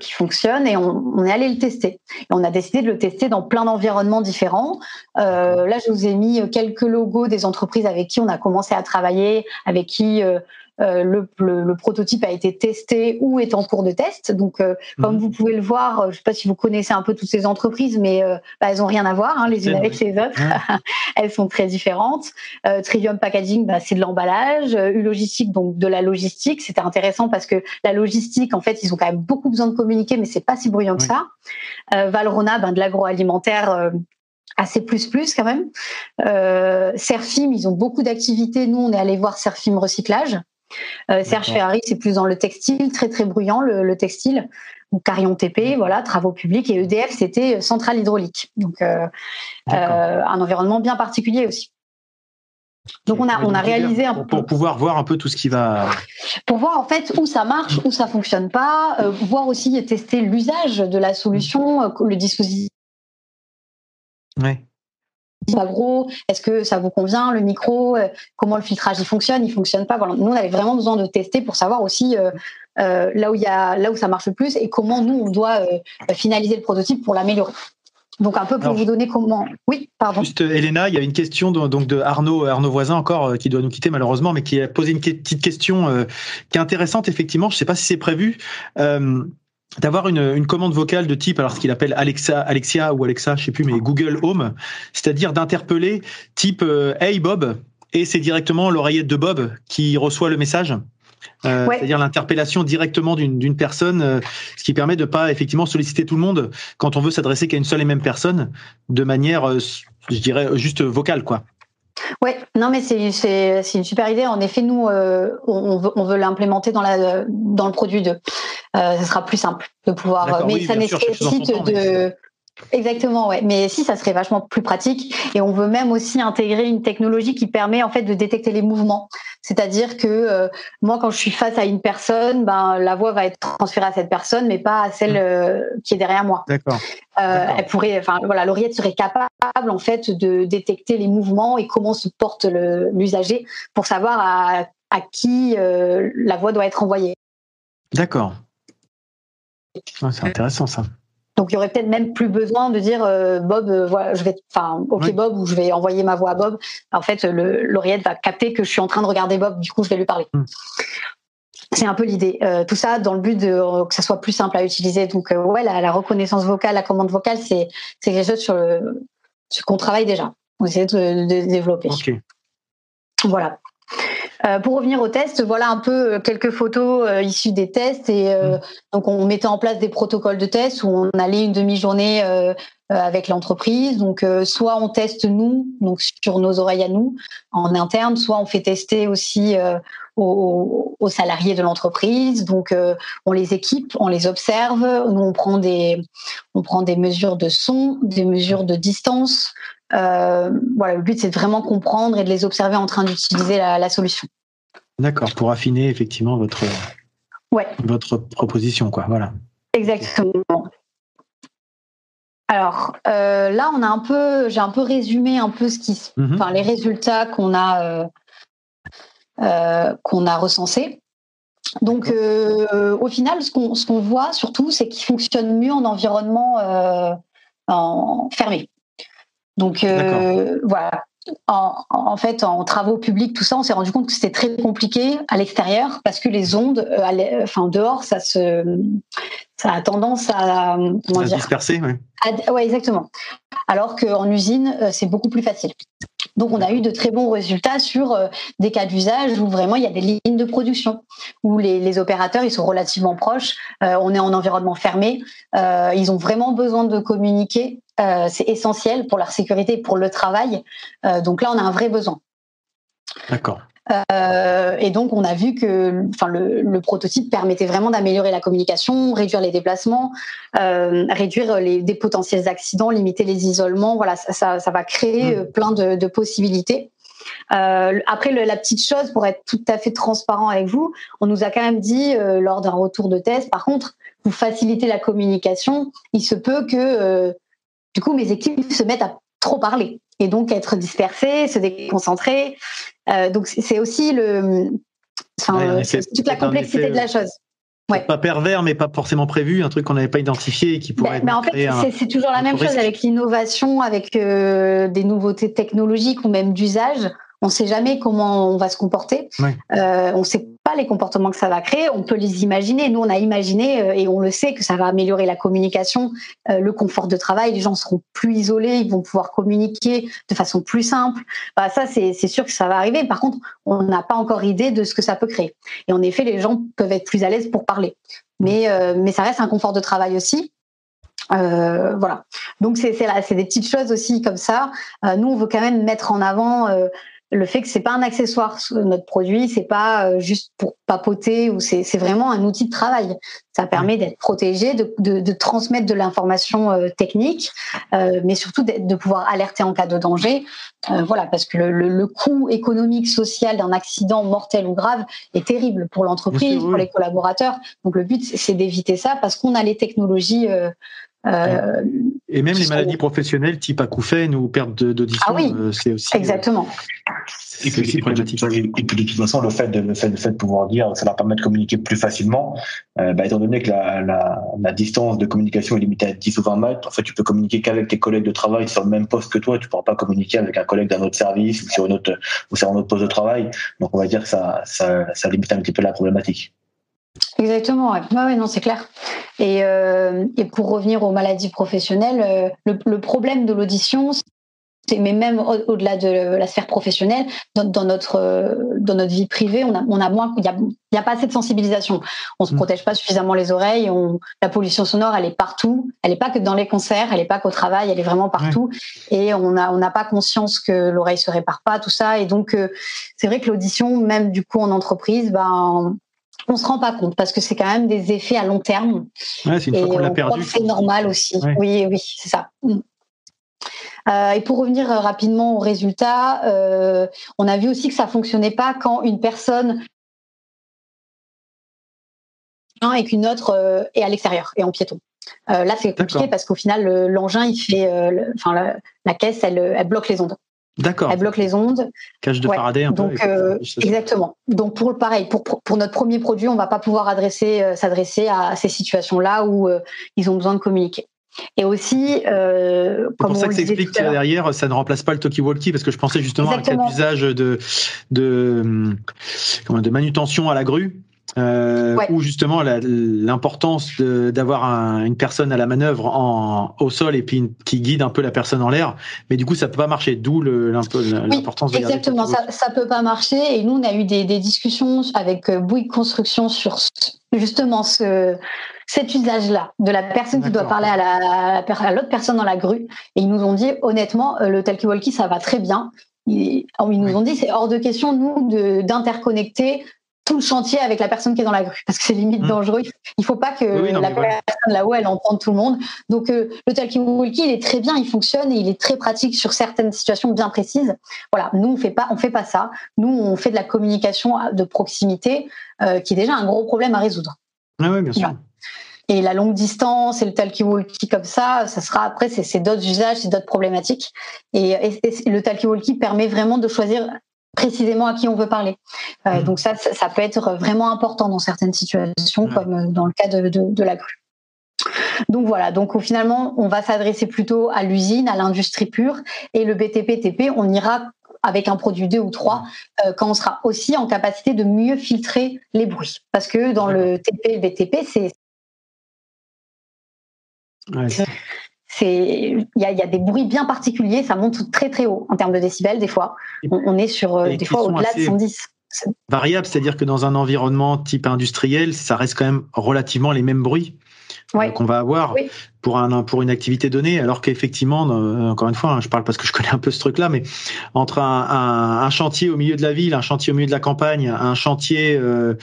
qui fonctionne et on, est allé le tester. On a décidé de le tester dans plein d'environnements différents. là, je vous ai mis quelques logos des entreprises avec qui on a commencé à travailler, avec qui le, le, prototype a été testé ou est en cours de test. Donc, euh, comme mhm. vous pouvez le voir, euh, je ne sais pas si vous connaissez un peu toutes ces entreprises, mais bah, elles n'ont rien à voir hein, les unes avec les autres. elles sont très différentes. Trivium Packaging, bah, c'est de l'emballage. U Logistique, donc de la logistique. C'était intéressant parce que la logistique, en fait, ils ont quand même beaucoup besoin de communiquer, mais c'est pas si bruyant que ça. Valrona, ben, de l'agroalimentaire assez plus plus quand même. Euh, Serfim, ils ont beaucoup d'activités. Nous, on est allé voir Serfim Recyclage. Euh, Serge Ferrari, c'est plus dans le textile, très très bruyant le, textile. Donc Carion TP, voilà, travaux publics. Et EDF, c'était euh, centrale hydraulique. Donc euh, un environnement bien particulier aussi. Donc on a on a réalisé un pour, pouvoir voir un peu tout ce qui va pour voir en fait où ça marche, où ça fonctionne pas, voir aussi tester l'usage de la solution, le dispositif. Oui pas gros Est-ce que ça vous convient Le micro euh, Comment le filtrage il fonctionne Il fonctionne pas Voilà. Nous, on avait vraiment besoin de tester pour savoir aussi euh, euh, là où il y a, là où ça marche le plus et comment nous on doit finaliser le prototype pour l'améliorer. Donc un peu pour vous donner comment. Oui, pardon. Juste Elena, il y a une question de, donc de Arnaud Arnaud Voisin encore qui doit nous quitter malheureusement, mais qui a posé une petite question qui est intéressante effectivement. Je ne sais pas si c'est prévu d'avoir une, une, commande vocale de type, alors ce qu'il appelle Alexa, Alexia ou Alexa, je sais plus, mais Google Home, c'est-à-dire d'interpeller type euh, Hey Bob, et c'est directement l'oreillette de Bob qui reçoit le message. Euh, C'est-à-dire l'interpellation directement d'une personne, euh, ce qui permet de pas effectivement solliciter tout le monde quand on veut s'adresser qu'à une seule et même personne, de manière, euh, je dirais, juste vocale, quoi. Ouais, non mais c'est une super idée. En effet, nous on, veut, on veut l'implémenter dans la dans le produit 2 euh, ce sera plus simple de pouvoir. Mais ça nécessite de. Exactement, ouais. Mais si, ça serait vachement plus pratique. Et on veut même aussi intégrer une technologie qui permet en fait de détecter les mouvements. C'est-à-dire que euh, moi, quand je suis face à une personne, ben la voix va être transférée à cette personne, mais pas à celle mm. euh, qui est derrière moi. D'accord. Euh, elle pourrait, enfin voilà, l'oreillette serait capable en fait de détecter les mouvements et comment se porte l'usager pour savoir à, à qui la voix doit être envoyée. D'accord c'est intéressant ça. Donc il y aurait peut-être même plus besoin de dire euh, Bob, euh, voilà, je vais, enfin, ok Bob, ou je vais envoyer ma voix à Bob. En fait, l'oreillette va capter que je suis en train de regarder Bob, du coup je vais lui parler. Hmm. C'est un peu l'idée. Euh, tout ça dans le but de que ça soit plus simple à utiliser. Donc ouais, la, reconnaissance vocale, la commande vocale, c'est c'est quelque chose sur le qu'on travaille déjà. On essaie de, de développer. Voilà. Euh, pour revenir au test, voilà un peu euh, quelques photos euh, issues des tests et mm. donc on mettait en place des protocoles de test où on allait une demi-journée avec l'entreprise. Donc soit on teste nous, donc sur nos oreilles à nous en interne, soit on fait tester aussi aux, aux, salariés de l'entreprise. Donc on les équipe, on les observe, nous on prend des on prend des mesures de son, des mesures de distance, voilà, le but c'est de vraiment comprendre et de les observer en train d'utiliser la, solution. D'accord, pour affiner effectivement votre, ouais. votre proposition, quoi. Voilà. Exactement. Alors là, on a un peu, j'ai un peu résumé un peu ce qui, mhm. enfin les résultats qu'on a qu'on a recensés. Donc, euh, au final, ce qu'on voit surtout, c'est qu'il fonctionne mieux en environnement euh, en fermé. Donc, euh, voilà. En, fait, en travaux publics, tout ça, on s'est rendu compte que c'était très compliqué à l'extérieur parce que les ondes, enfin dehors, ça se, ça a tendance à comment dire, disperser. Oui, exactement. Alors qu'en usine, c'est beaucoup plus facile. Donc, on a eu de très bons résultats sur euh, des cas d'usage où vraiment il y a des lignes de production, où les, opérateurs ils sont relativement proches. Euh, on est en environnement fermé. Euh, ils ont vraiment besoin de communiquer. C'est essentiel pour leur sécurité, pour le travail. donc là, on a un vrai besoin. D'accord. Euh, et donc, on a vu que enfin, le, prototype permettait vraiment d'améliorer la communication, réduire les déplacements, euh, réduire les, des potentiels accidents, limiter les isolements. Voilà, ça, ça, va créer mmh. euh, plein de, de possibilités. Euh, après, la petite chose, pour être tout à fait transparent avec vous, on nous a quand même dit euh, lors d'un retour de test, par contre, vous facilitez la communication, il se peut que du coup mes équipes se mettent à trop parler et donc être dispersées, se déconcentrer. Euh, donc c'est aussi le, enfin, toute la complexité de la chose. Ouais. Pas pervers, mais pas forcément prévu, un truc qu'on n'avait pas identifié et qui pourrait. Ben, mais en fait, c'est toujours la même chose avec l'innovation, avec euh, des nouveautés technologiques ou même d'usage on ne sait jamais comment on va se comporter. Euh, on sait les comportements que ça va créer. On peut les imaginer. Nous, on a imaginé euh, et on le sait que ça va améliorer la communication, euh, le confort de travail. Les gens seront plus isolés. Ils vont pouvoir communiquer de façon plus simple. Bah, ça, c'est sûr que ça va arriver. Par contre, on n'a pas encore idée de ce que ça peut créer. Et en effet, les gens peuvent être plus à l'aise pour parler. Mais, mais ça reste un confort de travail aussi. voilà. Donc c'est des petites choses aussi comme ça. nous, on veut quand même mettre en avant le fait que c'est pas un accessoire notre produit, c'est pas euh, juste pour papoter ou c'est vraiment un outil de travail. Ça permet d'être protégé, de, de, de, transmettre de l'information euh, technique, euh, mais surtout de, de, pouvoir alerter en cas de danger. Euh, voilà, parce que le, le, le coût économique, social d'un accident mortel ou grave est terrible pour l'entreprise, pour les collaborateurs. Donc le but, c'est d'éviter ça parce qu'on a les technologies euh, et même les maladies professionnelles type acouphène ou perte d'audition, ah oui, euh, c'est aussi exactement. Et puis, et, puis de, toute façon, le fait de, le fait, le fait de pouvoir dire, ça leur permet de communiquer plus facilement. Euh, bah, étant donné que la, la, la, distance de communication est limitée à 10 ou 20 mètres, en fait, tu peux communiquer qu'avec tes collègues de travail sur le même poste que toi. Tu ne pourras pas communiquer avec un collègue d'un autre service ou sur, une autre, ou sur un autre poste de travail. Donc, on va dire que ça, ça, ça limite un petit peu la problématique. Exactement, ouais. non, c'est clair. Et, euh, et, pour revenir aux maladies professionnelles, euh, le, problème de l'audition, mais même au-delà de la sphère professionnelle, dans, notre euh, dans notre vie privée, on a, on a moins, il y a, y a, pas assez de sensibilisation. On se mm. protège pas suffisamment les oreilles. On, la pollution sonore, elle est partout. Elle est pas que dans les concerts, elle est pas qu'au travail, elle est vraiment partout. Et on a on n'a pas conscience que l'oreille se répare pas, tout ça. Et donc c'est vrai que l'audition, même du coup en entreprise, ben on se rend pas compte parce que c'est quand même des effets à long terme. Ouais, c'est une fois qu'on l'a perdu. C'est normal aussi. Oui, oui, c'est ça. Mm. Euh, et pour revenir euh, rapidement aux résultats, euh, on a vu aussi que ça fonctionnait pas quand une personne et qu'une autre est à l'extérieur et en piéton. là, c'est compliqué parce qu'au final, l'engin, il fait, enfin, la, caisse, elle, elle bloque les ondes. D'accord. Elle bloque les ondes. Cage de Faraday un Donc, peu. exactement. Donc pour le pareil, pour, pour notre premier produit, on va pas pouvoir adresser, euh, s'adresser à ces situations-là où euh, ils ont besoin de communiquer. Et aussi, euh, c'est pour ça que ça explique que derrière, ça ne remplace pas le talkie-walkie, parce que je pensais justement à un usage de, de, de manutention à la grue euh, où justement l'importance d'avoir une personne à la manœuvre en, au sol et puis qui guide un peu la personne en l'air. Mais du coup, ça peut pas marcher, d'où l'importance oui, Exactement, ça, ça peut pas marcher. Et nous, on a eu des, des discussions avec euh, Bouygues Construction sur justement ce, cet usage-là de la personne qui doit parler à la l'autre personne dans la grue. Et ils nous ont dit honnêtement, euh, le talkie-walkie, ça va très bien. Ils, ils nous ont dit c'est hors de question nous d'interconnecter tout le chantier avec la personne qui est dans la grue parce que c'est limite mmh. dangereux. Il faut pas que la personne là-haut elle entende tout le monde. Donc euh, le talkie-walkie il est très bien, il fonctionne et il est très pratique sur certaines situations bien précises. Voilà, nous on fait pas on fait pas ça. Nous on fait de la communication de proximité euh, qui est déjà un gros problème à résoudre. Ah oui, bien sûr. Et la longue distance et le talkie-walkie comme ça, ça sera après, c'est d'autres usages, c'est d'autres problématiques. Et, et le talkie-walkie permet vraiment de choisir précisément à qui on veut parler. Euh, mmh. Donc ça, ça, peut être vraiment important dans certaines situations, comme euh, dans le cas de, de, la grue. Donc voilà, donc finalement, on va s'adresser plutôt à l'usine, à l'industrie pure, et le BTP-TP, on ira avec un produit 2 ou 3 euh, quand on sera aussi en capacité de mieux filtrer les bruits. Parce que dans le TP et le BTP, c'est il y a, des bruits bien particuliers, ça monte très très haut en termes de décibels des fois. On, est sur euh, des fois au-delà de 110. Variable, c'est-à-dire que dans un environnement type industriel, ça reste quand même relativement les mêmes bruits. Euh, qu'on va avoir pour un pour une activité donnée alors qu'effectivement euh, encore une fois hein, je parle parce que je connais un peu ce truc là mais entre un, chantier au milieu de la ville un chantier au milieu de la campagne un chantier euh,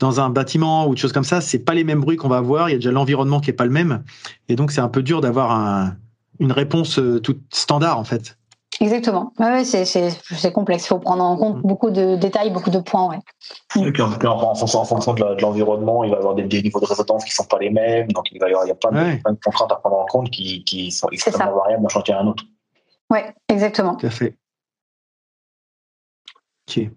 dans un bâtiment ou des choses comme ça c'est pas les mêmes bruits qu'on va avoir il y a déjà l'environnement qui est pas le même. Et donc c'est un peu dur d'avoir une réponse toute standard en fait Exactement. Ouais, c'est complexe. Il faut prendre en compte mm. beaucoup de détails, beaucoup de points. Ouais. Et puis, en, fonction, de l'environnement, il va y avoir des, niveaux de résonance qui ne sont pas les mêmes. Donc, il, va y avoir, il y a plein de, contraintes à prendre en compte qui, qui sont extrêmement variables d'un chantier à un autre. Oui, exactement. Tout à fait. Ok.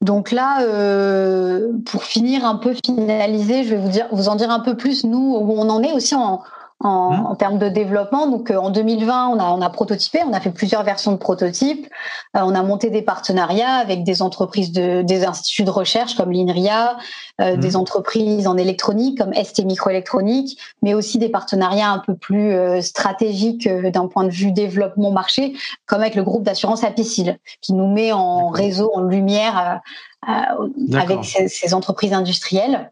Donc là, euh, pour finir un peu finaliser, je vais vous dire, vous en dire un peu plus nous où on en est aussi en, Mmh. en, termes de développement. Donc euh, en 2020, on a, on a prototypé, on a fait plusieurs versions de prototypes. Euh, on a monté des partenariats avec des entreprises, de, des instituts de recherche comme l'INRIA, euh, mmh. des entreprises en électronique comme ST Microélectronique, mais aussi des partenariats un peu plus stratégiques d'un point de vue développement marché, comme avec le groupe d'assurance Apicil, qui nous met en réseau, en lumière avec ces, ces entreprises industrielles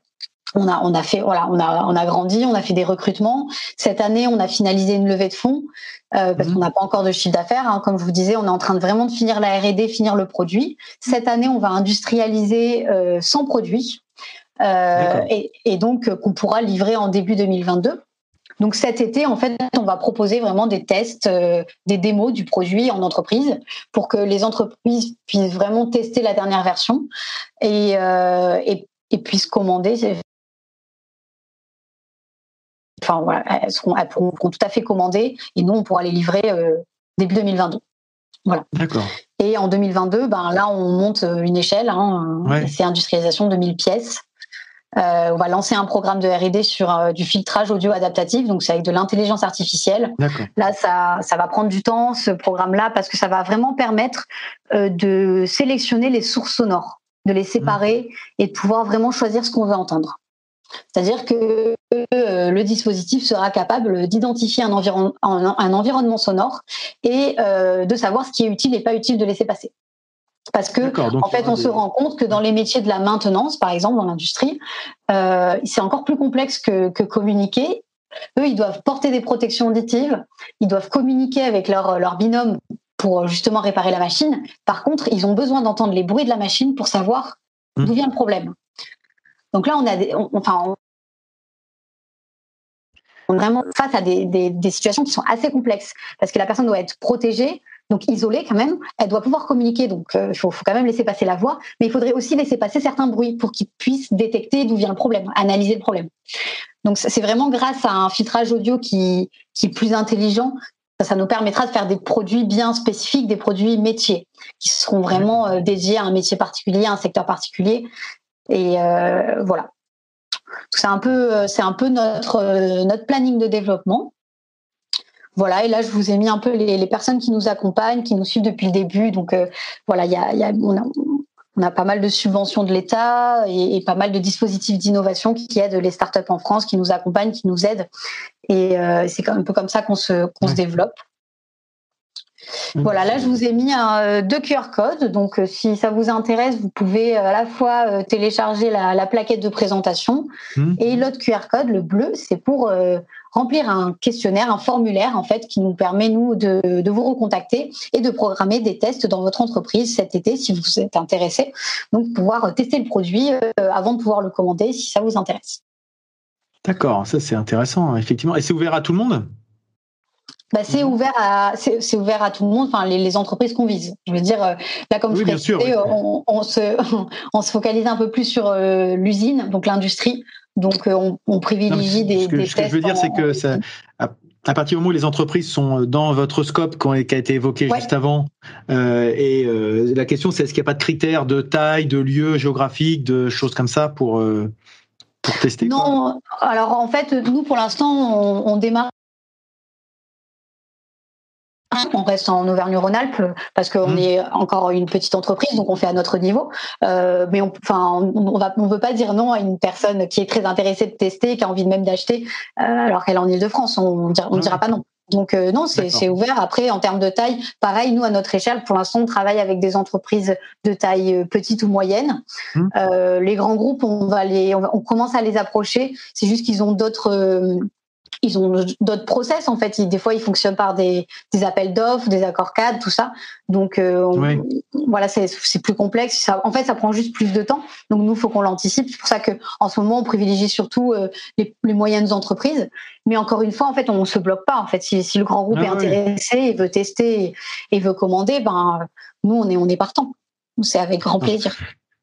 on a, on a fait, voilà, on a, on a grandi, on a fait des recrutements. Cette année, on a finalisé une levée de fonds euh, parce mhm. qu'on n'a pas encore de chiffre d'affaires. Hein. Comme je vous disais, on est en train de vraiment de finir la R&D, finir le produit. Cette année, on va industrialiser euh, 100 produits euh, et, et, donc qu'on pourra livrer en début 2022. Donc cet été, en fait, on va proposer vraiment des tests, euh, des démos du produit en entreprise pour que les entreprises puissent vraiment tester la dernière version et, euh, et, et puissent commander enfin voilà, elles, seront, pourront, tout à fait commander et nous on pourra les livrer euh, début 2022. Voilà. D'accord. Et en 2022, ben là on monte euh, une échelle, hein, c'est industrialisation de 1000 pièces. Euh, on va lancer un programme de R&D sur du filtrage audio adaptatif, donc c'est avec de l'intelligence artificielle. Là, ça, ça va prendre du temps ce programme-là parce que ça va vraiment permettre de sélectionner les sources sonores, de les séparer et de pouvoir vraiment choisir ce qu'on veut entendre. C'est-à-dire que euh, le dispositif sera capable d'identifier un, environnement sonore et euh, de savoir ce qui est utile et pas utile de laisser passer. Parce que, en fait, on se rend compte que dans les métiers de la maintenance, par exemple, dans l'industrie, euh, c'est encore plus complexe que, communiquer. Eux, ils doivent porter des protections auditives, ils doivent communiquer avec leur, leur binôme pour justement réparer la machine. Par contre, ils ont besoin d'entendre les bruits de la machine pour savoir mmh. d'où vient le problème. Donc là, on a des, enfin, on, vraiment face à des, des, situations qui sont assez complexes parce que la personne doit être protégée, donc isolée quand même. Elle doit pouvoir communiquer, donc euh, il faut, faut, quand même laisser passer la voix, mais il faudrait aussi laisser passer certains bruits pour qu'ils puissent détecter d'où vient le problème, analyser le problème. Donc c'est vraiment grâce à un filtrage audio qui, qui est plus intelligent ça nous permettra de faire des produits bien spécifiques, des produits métiers, qui seront vraiment euh, dédiés à un métier particulier, à un secteur particulier. Et euh, voilà. C'est un peu, euh, c'est un peu notre, euh, notre planning de développement. Voilà, et là, je vous ai mis un peu les, personnes qui nous accompagnent, qui nous suivent depuis le début. Donc, voilà, y a, y a, on, a, on, a, pas mal de subventions de l'État et, pas mal de dispositifs d'innovation qui, aident les startups en France, qui nous accompagnent, qui nous aident. Et c'est un peu comme ça qu'on se, qu'on se développe. Mmh. Voilà, là je vous ai mis un, euh, deux QR codes. Donc euh, si ça vous intéresse, vous pouvez euh, à la fois télécharger la, plaquette de présentation mmh. et l'autre QR code, le bleu, c'est pour remplir un questionnaire, un formulaire en fait qui nous permet nous de, de, vous recontacter et de programmer des tests dans votre entreprise cet été si vous êtes intéressé. Donc pouvoir tester le produit avant de pouvoir le commander si ça vous intéresse. D'accord, ça c'est intéressant effectivement. Et c'est ouvert à tout le monde? Bah, c'est ouvert à c'est ouvert à tout le monde, enfin les, les entreprises qu'on vise. Je veux dire là comme je précisais, on, on, se on se focalise un peu plus sur l'usine, donc l'industrie. Donc on, on privilégie des, ce que, des ce que je veux dire, c'est que ça, à, à, partir du moment où les entreprises sont dans votre scope qui a été évoqué ouais. juste avant, euh, et euh, la question c'est est-ce qu'il n'y a pas de critères de taille, de lieu géographique, de choses comme ça pour euh, pour tester Non, alors en fait nous pour l'instant on, on démarre on reste en Auvergne-Rhône-Alpes parce qu'on mmh. est encore une petite entreprise, donc on fait à notre niveau. Euh, mais on, enfin, on, va, on veut pas dire non à une personne qui est très intéressée de tester, qui a envie même d'acheter, euh, alors qu'elle est en Ile-de-France. On, on dira pas non. Donc euh, non, c'est ouvert. Après, en termes de taille, pareil, nous à notre échelle, pour l'instant, on travaille avec des entreprises de taille euh, petite ou moyenne. Mmh. Euh, les grands groupes, on va les, on, va, on commence à les approcher. C'est juste qu'ils ont d'autres euh, ils ont d'autres process en fait. Ils, des fois, ils fonctionnent par des, des appels d'offres, des accords cadres, tout ça. Donc euh, on, oui. voilà, c'est plus complexe. Ça, en fait, ça prend juste plus de temps. Donc nous, faut qu'on l'anticipe. C'est pour ça que en ce moment, on privilégie surtout euh, les, les, moyennes entreprises. Mais encore une fois, en fait, on se bloque pas. En fait, si, si le grand groupe ah, est intéressé oui. et veut tester et, et, veut commander, ben nous, on est on est partant. C'est avec grand plaisir.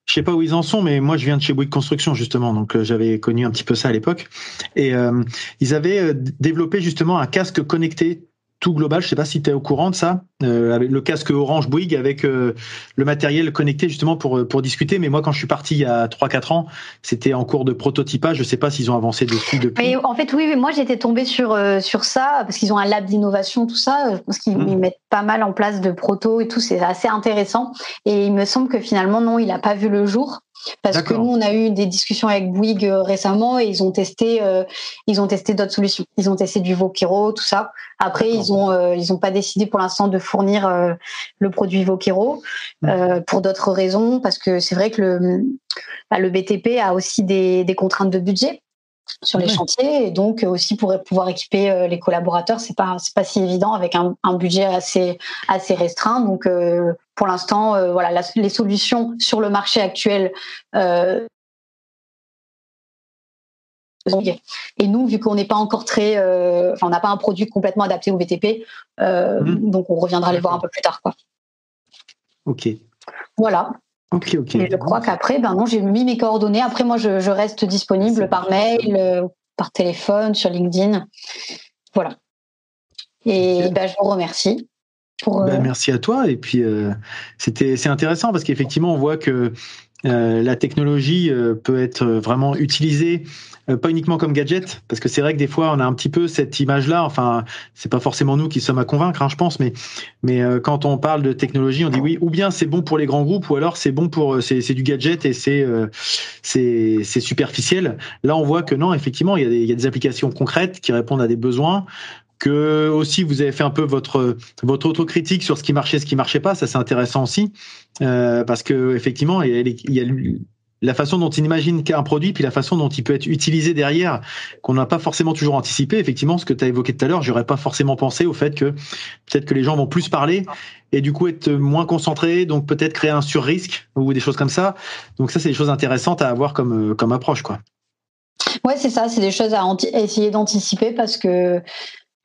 Je sais pas où ils en sont, mais moi je viens de chez Bouygues Construction justement, donc euh, j'avais connu un petit peu ça à l'époque. Et euh, ils avaient euh, développé justement un casque connecté tout global. Je sais pas si tu es au courant de ça, euh, avec le casque Orange Bouygues avec euh, le matériel connecté justement pour pour discuter. Mais moi, quand je suis parti il y a 3-4 ans, c'était en cours de prototypage. Je sais pas s'ils ont avancé dessus depuis. Mais en fait, oui, moi j'étais tombée sur euh, sur ça parce qu'ils ont un lab d'innovation, tout ça. Parce qu'ils mmh. mettent pas mal en place de proto et tout. C'est assez intéressant. Et il me semble que finalement non, il a pas vu le jour. Parce que nous, on a eu des discussions avec Bouygues récemment et ils ont testé, euh, ils ont testé d'autres solutions. Ils ont testé du Vokero, tout ça. Après, ils ont, euh, ils ont pas décidé pour l'instant de fournir euh, le produit Vokero mmh. pour d'autres raisons, parce que c'est vrai que le, bah, le BTP a aussi des, des contraintes de budget sur les chantiers et donc aussi pour pouvoir équiper les collaborateurs c'est pas c'est pas si évident avec un, un, budget assez assez restreint donc euh, pour l'instant euh, voilà la, les solutions sur le marché actuel euh, et nous, vu qu'on n'est pas encore très, euh, enfin, on n'a pas un produit complètement adapté au BTP, euh, mmh. donc on reviendra les voir un peu plus tard, quoi. Ok. Voilà. Ok, ok. Et je crois qu'après, ben non, j'ai mis mes coordonnées. Après, moi, je, je reste disponible par mail, euh, par téléphone, sur LinkedIn. Voilà. Et okay. ben, je vous remercie. Pour, ben, merci à toi. Et puis, euh, c'était, c'est intéressant parce qu'effectivement, on voit que euh, la technologie euh, peut être vraiment utilisée euh, pas uniquement comme gadget, parce que c'est vrai que des fois on a un petit peu cette image-là. Enfin, c'est pas forcément nous qui sommes à convaincre, hein, je pense, mais mais euh, quand on parle de technologie, on dit oui, ou bien c'est bon pour les grands groupes, ou alors c'est bon pour c'est du gadget et c'est c'est c'est superficiel. Là, on voit que non, effectivement, il y a des il y a des applications concrètes qui répondent à des besoins que aussi vous avez fait un peu votre votre autocritique sur ce qui marchait, ce qui marchait pas. Ça c'est intéressant aussi euh, parce que effectivement il y a, la façon dont il imagine qu'un produit, puis la façon dont il peut être utilisé derrière, qu'on n'a pas forcément toujours anticipé. Effectivement, ce que tu as évoqué tout à l'heure, j'aurais pas forcément pensé au fait que peut-être que les gens vont plus parler et du coup être moins concentrés, donc peut-être créer un sur-risque ou des choses comme ça. Donc ça, c'est des choses intéressantes à avoir comme, comme approche, quoi. Ouais, c'est ça, c'est des choses à essayer d'anticiper parce que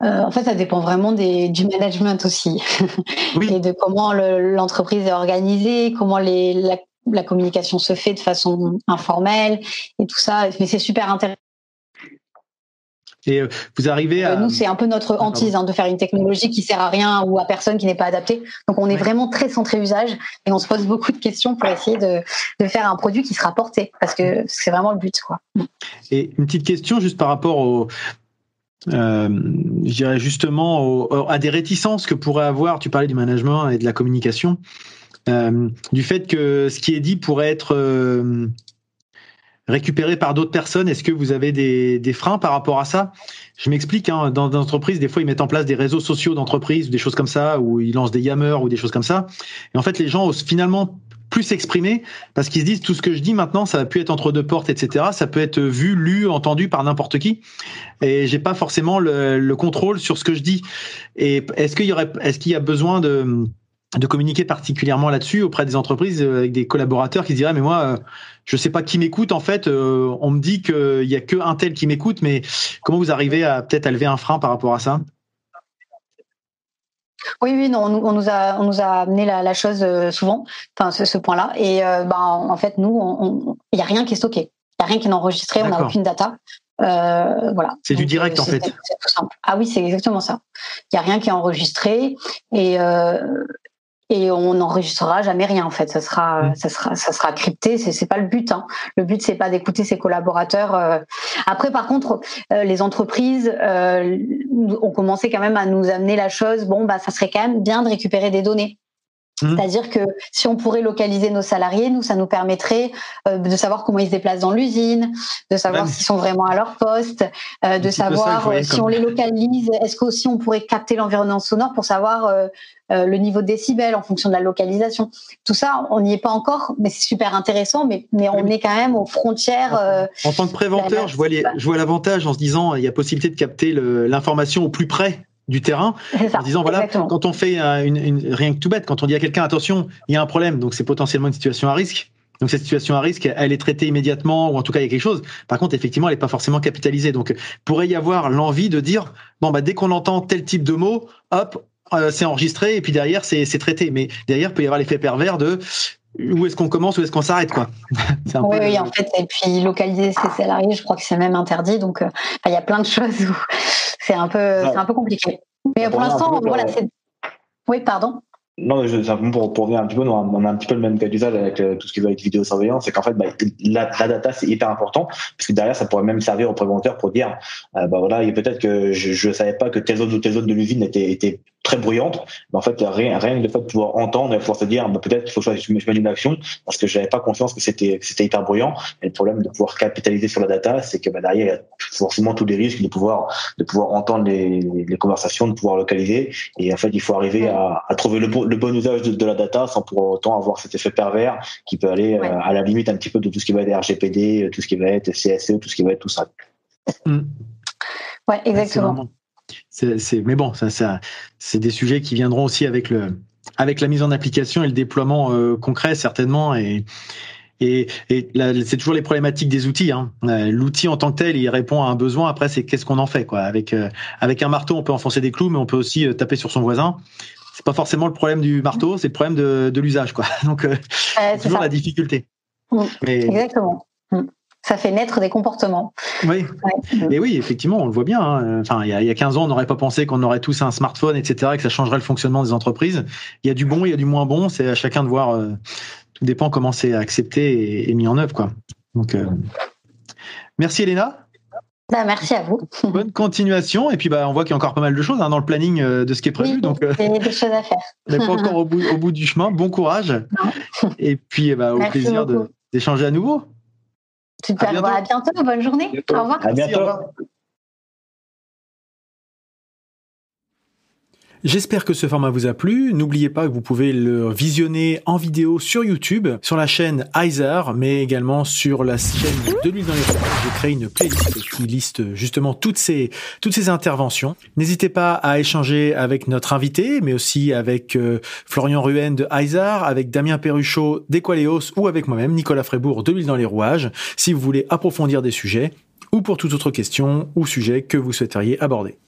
euh, en fait, ça dépend vraiment des, du management aussi oui. et de comment l'entreprise est organisée, comment les, la, la communication se fait de façon informelle et tout ça. Mais c'est super intéressant. Et euh, vous arrivez à. Nous, c'est un peu notre hantise hein, de faire une technologie qui sert à rien ou à personne qui n'est pas adaptée. Donc, on est ouais. vraiment très centré usage et on se pose beaucoup de questions pour essayer de, de faire un produit qui sera porté parce que c'est vraiment le but, quoi. Et une petite question juste par rapport au, euh, je dirais justement au, à des réticences que pourrait avoir. Tu parlais du management et de la communication euh, du fait que ce qui est dit pourrait être euh, récupéré par d'autres personnes. Est-ce que vous avez des, des, freins par rapport à ça? Je m'explique. Hein, dans des entreprises, des fois, ils mettent en place des réseaux sociaux d'entreprise ou des choses comme ça, ou ils lancent des yammers ou des choses comme ça. Et en fait, les gens osent finalement plus s'exprimer parce qu'ils se disent tout ce que je dis maintenant, ça va plus être entre deux portes, etc. Ça peut être vu, lu, entendu par n'importe qui, et j'ai pas forcément le, le, contrôle sur ce que je dis. Et est-ce qu'il y aurait, est-ce qu'il y a besoin de de communiquer particulièrement là-dessus auprès des entreprises euh, avec des collaborateurs qui se diraient mais moi euh, je sais pas qui m'écoute en fait euh, on me dit qu'il y a que un tel qui m'écoute mais comment vous arrivez à peut-être lever un frein par rapport à ça? Oui, oui, non, on, nous a, on nous a amené la, chose souvent, enfin ce, point-là. Et ben, en fait, nous, il n'y a rien qui est stocké, il n'y a rien qui est enregistré, on n'a aucune data. voilà. C'est du direct en fait. Tout simple. Ah oui, c'est exactement ça. Il n'y a rien qui est enregistré et et on n'enregistrera jamais rien en fait. Ça sera, mm. ça sera, ça sera crypté. C'est, c'est pas le but. Hein. Le but c'est pas d'écouter ses collaborateurs. Euh. Après, par contre, euh, les entreprises euh, ont commencé quand même à nous amener la chose. Bon, bah, ça serait quand même bien de récupérer des données. Mmh. C'est-à-dire que si on pourrait localiser nos salariés, nous, ça nous permettrait euh, de savoir comment ils se déplacent dans l'usine, de savoir s'ils sont vraiment à leur poste, de savoir si on les localise, est-ce qu'aussi on pourrait capter l'environnement sonore pour savoir le niveau de décibels en fonction de la localisation. Tout ça, on n'y est pas encore, mais c'est super intéressant, mais, mais on est quand même aux frontières. en tant que préventeur, je vois, les, je vois l'avantage en se disant il y a possibilité de capter l'information au plus près du terrain. En disant voilà quand on fait une, une, rien que tout bête quand on dit à quelqu'un attention il y a un problème donc c'est potentiellement une situation à risque. Donc cette situation à risque elle est traitée immédiatement ou en tout cas il y a quelque chose. Par contre effectivement elle n'est pas forcément capitalisée. Donc pourrait y avoir l'envie de dire bon bah dès qu'on entend tel type de mot hop euh, c'est enregistré et puis derrière c'est traité mais derrière peut y avoir l'effet pervers de où est-ce qu'on commence, où est-ce qu'on s'arrête, quoi. oui, oui, en fait, et puis localiser ses salariés, je crois que c'est même interdit, donc euh, il y a plein de choses où c'est un peu, c'est un peu compliqué. Mais pour l'instant, voilà, c'est. Oui, pardon. Non, je, pour, pour revenir un petit peu, on a un petit peu le même cas d'usage avec euh, tout ce qui va être vidéosurveillance, c'est qu'en fait, bah, la, la, data, c'est hyper important, puisque derrière, ça pourrait même servir au préventeur pour dire, euh, bah voilà, peut-être que je ne savais pas que telle zone ou telle zone de l'usine était, était très bruyante, mais en fait, rien, rien de fait de pouvoir entendre et pouvoir se dire, bah, peut-être qu'il faut que je mette une action, parce que j'avais pas confiance que c'était c'était hyper bruyant. Et le problème de pouvoir capitaliser sur la data, c'est que bah, derrière, il y a forcément tous les risques de pouvoir de pouvoir entendre les, les conversations, de pouvoir localiser. Et en fait, il faut arriver à, à trouver le, le bon usage de, de, la data sans pour autant avoir cet effet pervers qui peut aller euh, à la limite un petit peu de tout ce qui va être RGPD, tout ce qui va être CSE, tout ce qui va être tout ça. Mm. Ouais, exactement. C'est, mais bon, ça, ça, c'est des sujets qui viendront aussi avec le, avec la mise en application et le déploiement euh, concret certainement. Et, et, et c'est toujours les problématiques des outils. Hein. Euh, l'outil en tant que tel, il répond à un besoin. Après, c'est qu'est-ce qu'on en fait, quoi. Avec euh, avec un marteau, on peut enfoncer des clous, mais on peut aussi taper sur son voisin. C'est pas forcément le problème du marteau, c'est le problème de, de l'usage, quoi. Donc, c'est toujours la difficulté. Mmh. Exactement. Mmh ça fait naître des comportements. Oui. Et oui, effectivement, on le voit bien. Hein. Enfin, il y, a, il y a 15 ans, on n'aurait pas pensé qu'on aurait tous un smartphone, etc., et que ça changerait le fonctionnement des entreprises. Il y a du bon, il y a du moins bon. C'est à chacun de voir. Euh, tout dépend comment c'est accepté et, mis en œuvre, quoi. Donc, euh, merci Elena. Bah, merci à vous. Bonne continuation. Et puis, bah, on voit qu'il y a encore pas mal de choses hein, dans le planning euh, de ce qui est prévu. donc, il y a des choses à faire. On n'est pas encore au bout, au bout, du chemin. Bon courage. Et puis, bah, au plaisir d'échanger à nouveau. Super, à bientôt, à bientôt bonne journée. Au revoir. À bientôt. J'espère que ce format vous a plu. N'oubliez pas que vous pouvez le visionner en vidéo sur YouTube, sur la chaîne Heiser, mais également sur la chaîne de l'huile dans les rouages. J'ai créé une playlist qui liste justement toutes ces, toutes ces interventions. N'hésitez pas à échanger avec notre invité, mais aussi avec euh, Florian Ruen de Heiser, avec Damien Perruchot d'Equaleos ou avec moi-même, Nicolas Frébourg de l'huile dans les rouages, si vous voulez approfondir des sujets ou pour toute autre question ou sujet que vous souhaiteriez aborder.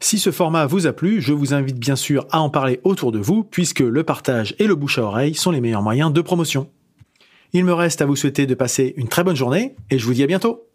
Si ce format vous a plu, je vous invite bien sûr à en parler autour de vous, puisque le partage et le bouche à oreille sont les meilleurs moyens de promotion. Il me reste à vous souhaiter de passer une très bonne journée, et je vous dis à bientôt